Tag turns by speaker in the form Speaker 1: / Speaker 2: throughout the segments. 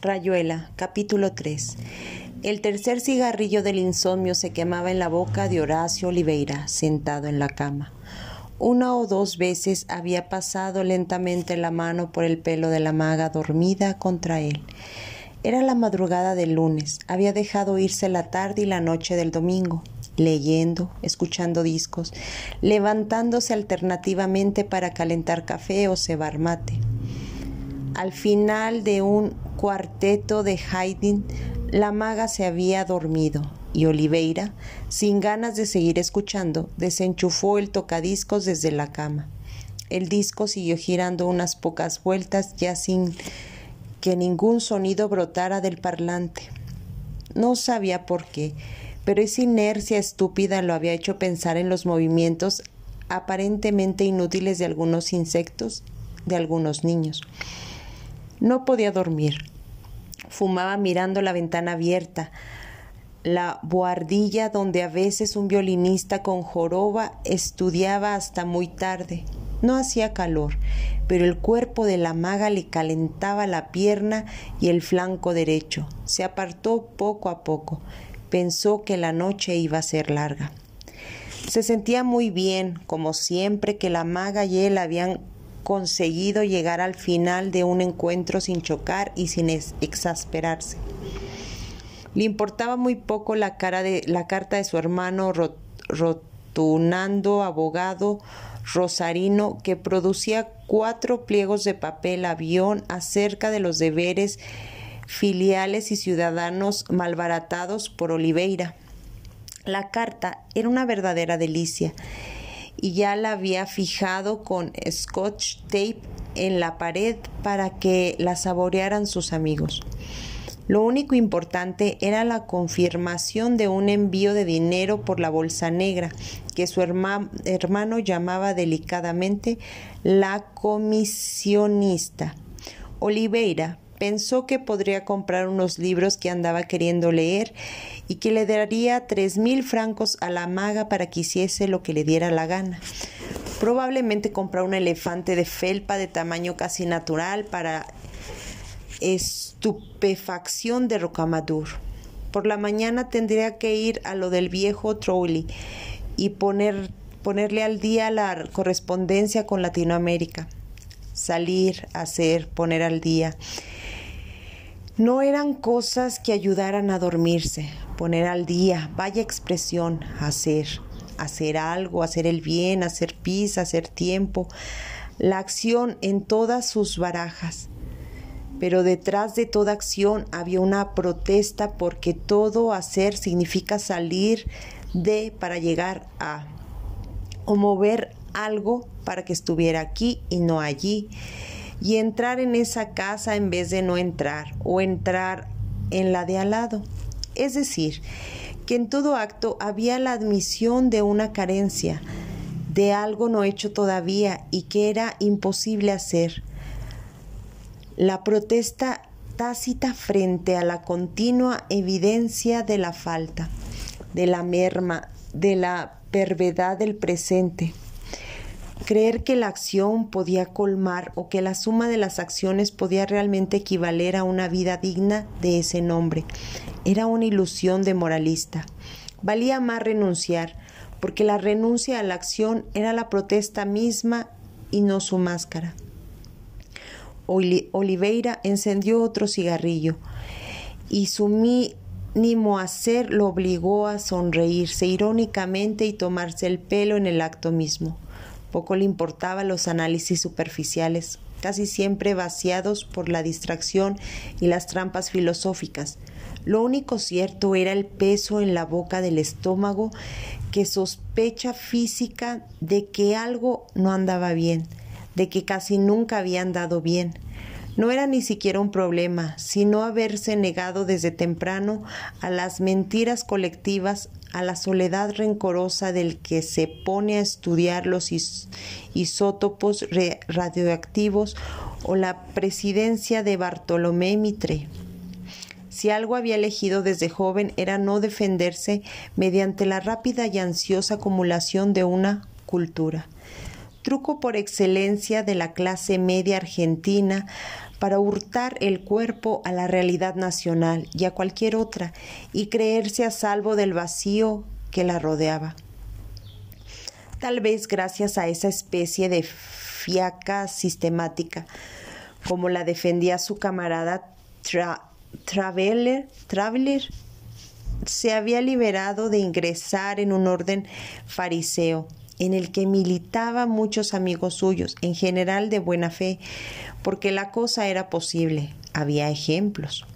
Speaker 1: Rayuela, capítulo 3. El tercer cigarrillo del insomnio se quemaba en la boca de Horacio Oliveira, sentado en la cama. Una o dos veces había pasado lentamente la mano por el pelo de la maga dormida contra él. Era la madrugada del lunes, había dejado irse la tarde y la noche del domingo, leyendo, escuchando discos, levantándose alternativamente para calentar café o cebar mate. Al final de un cuarteto de Haydn, la maga se había dormido y Oliveira, sin ganas de seguir escuchando, desenchufó el tocadiscos desde la cama. El disco siguió girando unas pocas vueltas ya sin que ningún sonido brotara del parlante. No sabía por qué, pero esa inercia estúpida lo había hecho pensar en los movimientos aparentemente inútiles de algunos insectos, de algunos niños. No podía dormir. Fumaba mirando la ventana abierta, la boardilla donde a veces un violinista con joroba estudiaba hasta muy tarde. No hacía calor, pero el cuerpo de la maga le calentaba la pierna y el flanco derecho. Se apartó poco a poco. Pensó que la noche iba a ser larga. Se sentía muy bien, como siempre que la maga y él habían conseguido llegar al final de un encuentro sin chocar y sin exasperarse. Le importaba muy poco la, cara de, la carta de su hermano rotunando abogado rosarino que producía cuatro pliegos de papel avión acerca de los deberes filiales y ciudadanos malbaratados por Oliveira. La carta era una verdadera delicia y ya la había fijado con scotch tape en la pared para que la saborearan sus amigos. Lo único importante era la confirmación de un envío de dinero por la bolsa negra, que su hermano llamaba delicadamente la comisionista. Oliveira pensó que podría comprar unos libros que andaba queriendo leer y que le daría tres mil francos a la maga para que hiciese lo que le diera la gana. Probablemente comprar un elefante de felpa de tamaño casi natural para estupefacción de Rocamadour. Por la mañana tendría que ir a lo del viejo Trowley y poner, ponerle al día la correspondencia con Latinoamérica. Salir, hacer, poner al día no eran cosas que ayudaran a dormirse, poner al día, vaya expresión, hacer, hacer algo, hacer el bien, hacer pis, hacer tiempo, la acción en todas sus barajas. Pero detrás de toda acción había una protesta porque todo hacer significa salir de para llegar a o mover algo para que estuviera aquí y no allí y entrar en esa casa en vez de no entrar o entrar en la de al lado. Es decir, que en todo acto había la admisión de una carencia, de algo no hecho todavía y que era imposible hacer. La protesta tácita frente a la continua evidencia de la falta, de la merma, de la pervedad del presente. Creer que la acción podía colmar o que la suma de las acciones podía realmente equivaler a una vida digna de ese nombre era una ilusión de moralista. Valía más renunciar, porque la renuncia a la acción era la protesta misma y no su máscara. Oliveira encendió otro cigarrillo y su mínimo hacer lo obligó a sonreírse irónicamente y tomarse el pelo en el acto mismo. Poco le importaban los análisis superficiales, casi siempre vaciados por la distracción y las trampas filosóficas. Lo único cierto era el peso en la boca del estómago que sospecha física de que algo no andaba bien, de que casi nunca había andado bien. No era ni siquiera un problema, sino haberse negado desde temprano a las mentiras colectivas a la soledad rencorosa del que se pone a estudiar los isótopos radioactivos o la presidencia de Bartolomé Mitre. Si algo había elegido desde joven era no defenderse mediante la rápida y ansiosa acumulación de una cultura. Truco por excelencia de la clase media argentina para hurtar el cuerpo a la realidad nacional y a cualquier otra y creerse a salvo del vacío que la rodeaba. Tal vez gracias a esa especie de fiaca sistemática, como la defendía su camarada Traveler, Traveler, se había liberado de ingresar en un orden fariseo en el que militaba muchos amigos suyos, en general de buena fe, porque la cosa era posible, había ejemplos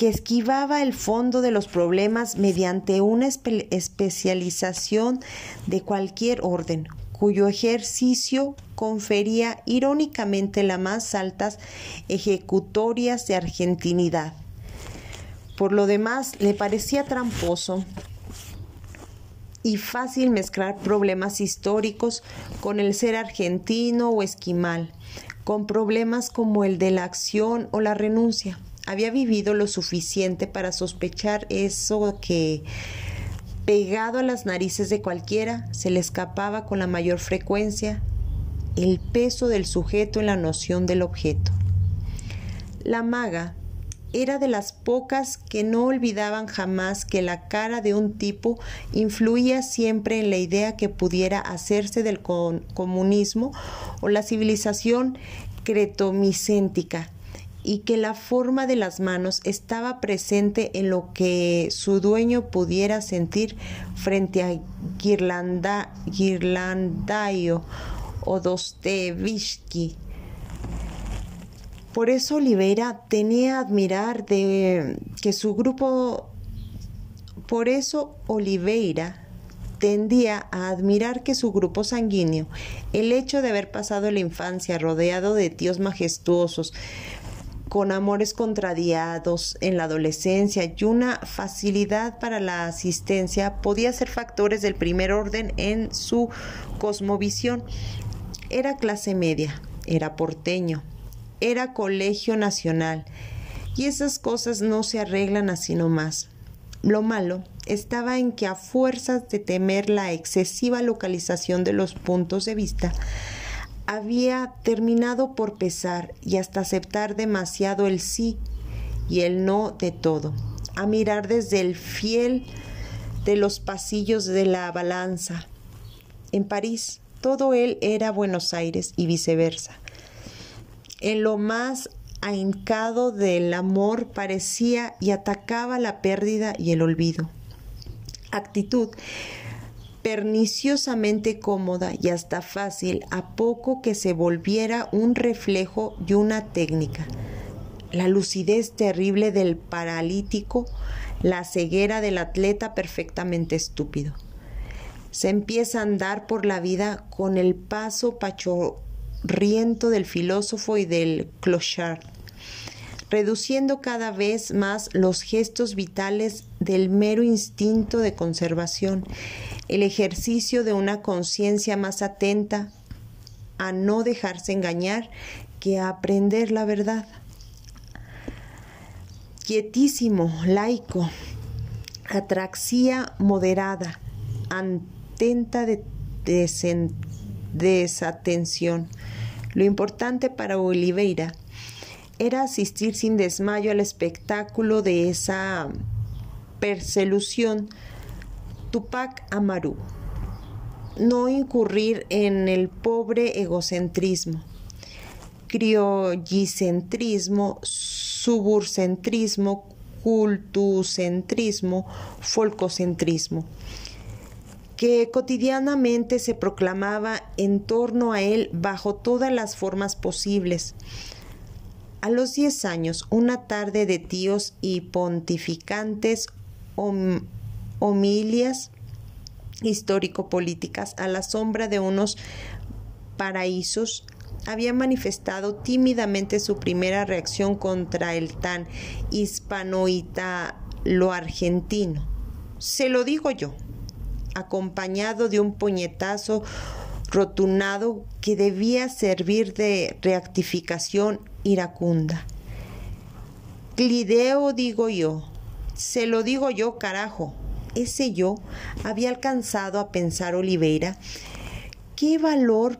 Speaker 1: que esquivaba el fondo de los problemas mediante una especialización de cualquier orden, cuyo ejercicio confería irónicamente las más altas ejecutorias de argentinidad. Por lo demás, le parecía tramposo y fácil mezclar problemas históricos con el ser argentino o esquimal, con problemas como el de la acción o la renuncia. Había vivido lo suficiente para sospechar eso que, pegado a las narices de cualquiera, se le escapaba con la mayor frecuencia el peso del sujeto en la noción del objeto. La maga era de las pocas que no olvidaban jamás que la cara de un tipo influía siempre en la idea que pudiera hacerse del comunismo o la civilización cretomicéntica y que la forma de las manos estaba presente en lo que su dueño pudiera sentir frente a Girlanda, Girlandaio o Dostoevsky por eso Oliveira tenía admirar de que su grupo, por eso Oliveira tendía a admirar que su grupo sanguíneo, el hecho de haber pasado la infancia rodeado de tíos majestuosos, con amores contrariados en la adolescencia y una facilidad para la asistencia, podía ser factores del primer orden en su cosmovisión. Era clase media, era porteño, era colegio nacional y esas cosas no se arreglan así nomás. Lo malo estaba en que a fuerzas de temer la excesiva localización de los puntos de vista, había terminado por pesar y hasta aceptar demasiado el sí y el no de todo, a mirar desde el fiel de los pasillos de la balanza. En París todo él era Buenos Aires y viceversa en lo más ahincado del amor parecía y atacaba la pérdida y el olvido. Actitud perniciosamente cómoda y hasta fácil a poco que se volviera un reflejo y una técnica. La lucidez terrible del paralítico, la ceguera del atleta perfectamente estúpido. Se empieza a andar por la vida con el paso pacho riento del filósofo y del clochard, reduciendo cada vez más los gestos vitales del mero instinto de conservación, el ejercicio de una conciencia más atenta a no dejarse engañar que a aprender la verdad. Quietísimo, laico, atraxia moderada, atenta de desatención. Lo importante para Oliveira era asistir sin desmayo al espectáculo de esa perselución Tupac Amaru. No incurrir en el pobre egocentrismo, criollicentrismo, suburcentrismo, cultucentrismo, folcocentrismo que cotidianamente se proclamaba en torno a él bajo todas las formas posibles. A los diez años, una tarde de tíos y pontificantes homilias histórico-políticas a la sombra de unos paraísos, había manifestado tímidamente su primera reacción contra el tan hispanoita lo argentino. Se lo digo yo acompañado de un puñetazo rotunado que debía servir de reactificación iracunda. Clideo digo yo, se lo digo yo, carajo. Ese yo había alcanzado a pensar Oliveira qué valor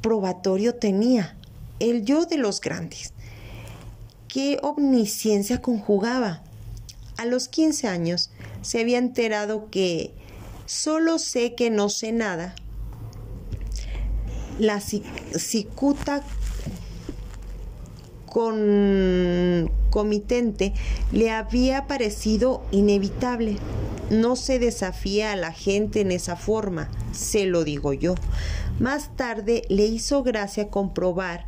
Speaker 1: probatorio tenía. el yo de los grandes. ¿Qué omnisciencia conjugaba? A los 15 años se había enterado que solo sé que no sé nada. La cicuta con comitente le había parecido inevitable. No se desafía a la gente en esa forma, se lo digo yo. Más tarde le hizo gracia comprobar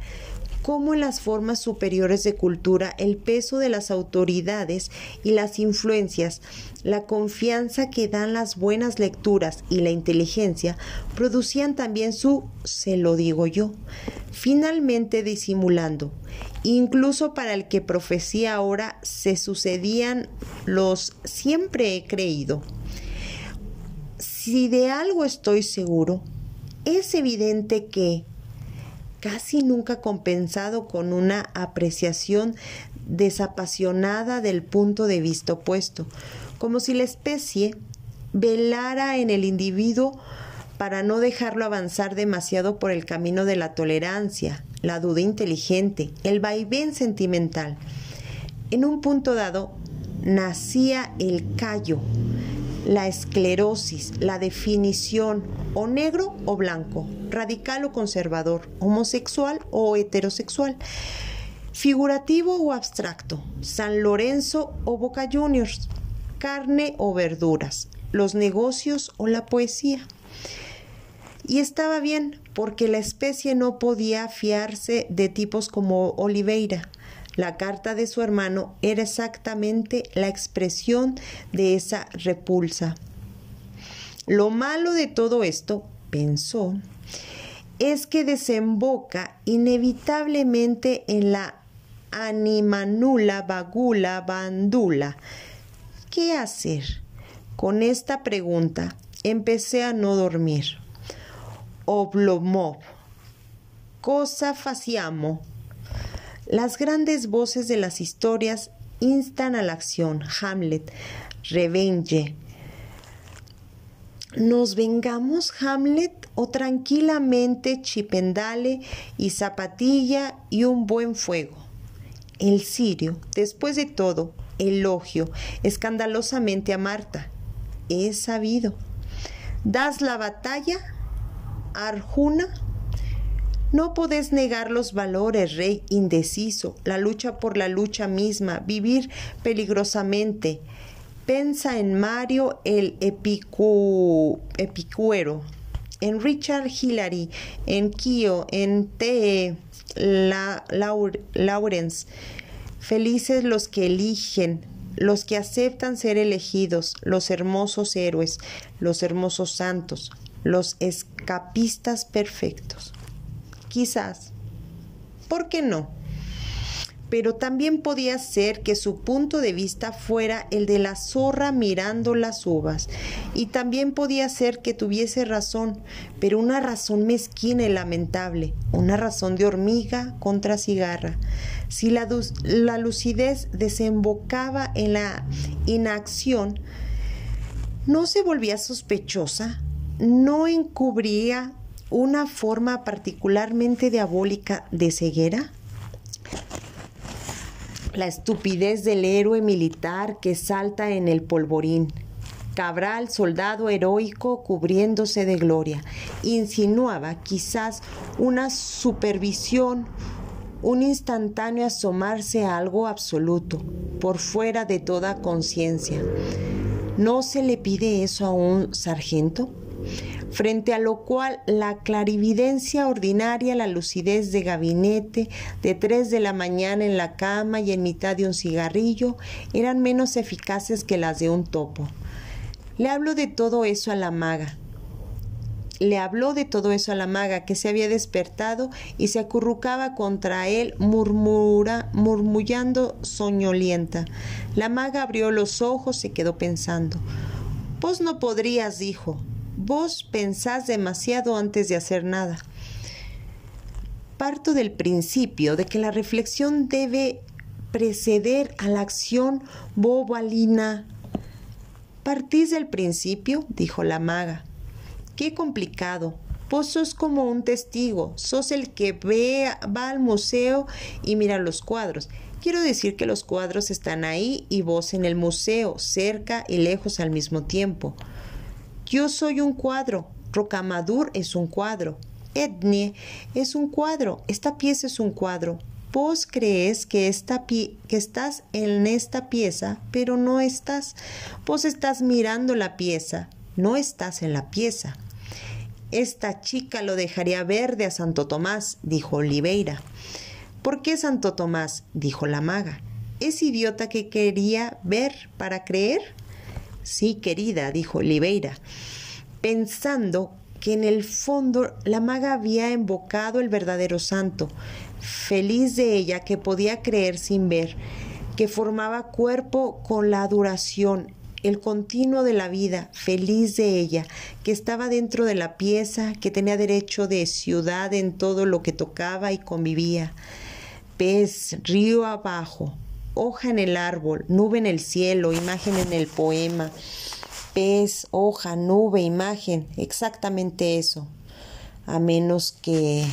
Speaker 1: cómo en las formas superiores de cultura el peso de las autoridades y las influencias, la confianza que dan las buenas lecturas y la inteligencia producían también su se lo digo yo, finalmente disimulando. Incluso para el que profecía ahora se sucedían los siempre he creído. Si de algo estoy seguro, es evidente que casi nunca compensado con una apreciación desapasionada del punto de vista opuesto, como si la especie velara en el individuo para no dejarlo avanzar demasiado por el camino de la tolerancia, la duda inteligente, el vaivén sentimental. En un punto dado nacía el callo, la esclerosis, la definición, o negro o blanco, radical o conservador, homosexual o heterosexual, figurativo o abstracto, San Lorenzo o Boca Juniors, carne o verduras, los negocios o la poesía. Y estaba bien, porque la especie no podía fiarse de tipos como Oliveira, la carta de su hermano era exactamente la expresión de esa repulsa. Lo malo de todo esto, pensó, es que desemboca inevitablemente en la animanula bagula bandula. ¿Qué hacer? Con esta pregunta empecé a no dormir. Oblomov. Cosa faciamo las grandes voces de las historias instan a la acción. Hamlet, Revenge. ¿Nos vengamos, Hamlet? ¿O tranquilamente chipendale y zapatilla y un buen fuego? El sirio, después de todo, elogio escandalosamente a Marta. Es sabido. ¿Das la batalla? Arjuna no podés negar los valores, rey indeciso, la lucha por la lucha misma, vivir peligrosamente. Pensa en Mario el epicuero, en Richard Hillary, en Kio, en T. La, Lawrence. Felices los que eligen, los que aceptan ser elegidos, los hermosos héroes, los hermosos santos, los escapistas perfectos quizás. ¿Por qué no? Pero también podía ser que su punto de vista fuera el de la zorra mirando las uvas. Y también podía ser que tuviese razón, pero una razón mezquina y lamentable, una razón de hormiga contra cigarra. Si la, la lucidez desembocaba en la inacción, ¿no se volvía sospechosa? ¿No encubría una forma particularmente diabólica de ceguera? La estupidez del héroe militar que salta en el polvorín. Cabral, soldado heroico cubriéndose de gloria, insinuaba quizás una supervisión, un instantáneo asomarse a algo absoluto, por fuera de toda conciencia. ¿No se le pide eso a un sargento? Frente a lo cual la clarividencia ordinaria, la lucidez de gabinete, de tres de la mañana en la cama y en mitad de un cigarrillo, eran menos eficaces que las de un topo. Le hablo de todo eso a la maga. Le habló de todo eso a la maga, que se había despertado y se acurrucaba contra él, murmura, murmullando soñolienta. La maga abrió los ojos y quedó pensando. Vos no podrías, dijo, Vos pensás demasiado antes de hacer nada. Parto del principio de que la reflexión debe preceder a la acción bobalina. Partís del principio, dijo la maga. Qué complicado. Vos sos como un testigo, sos el que ve, va al museo y mira los cuadros. Quiero decir que los cuadros están ahí y vos en el museo, cerca y lejos al mismo tiempo. Yo soy un cuadro, Rocamadur es un cuadro, Etnie es un cuadro, esta pieza es un cuadro. Vos crees que, que estás en esta pieza, pero no estás. Vos estás mirando la pieza, no estás en la pieza. Esta chica lo dejaría verde a Santo Tomás, dijo Oliveira. ¿Por qué Santo Tomás? dijo la maga. ¿Es idiota que quería ver para creer? Sí, querida, dijo Oliveira, pensando que en el fondo la maga había invocado el verdadero santo, feliz de ella que podía creer sin ver, que formaba cuerpo con la adoración el continuo de la vida, feliz de ella, que estaba dentro de la pieza, que tenía derecho de ciudad en todo lo que tocaba y convivía. Pez, río abajo, hoja en el árbol, nube en el cielo, imagen en el poema. Pez, hoja, nube, imagen, exactamente eso. A menos que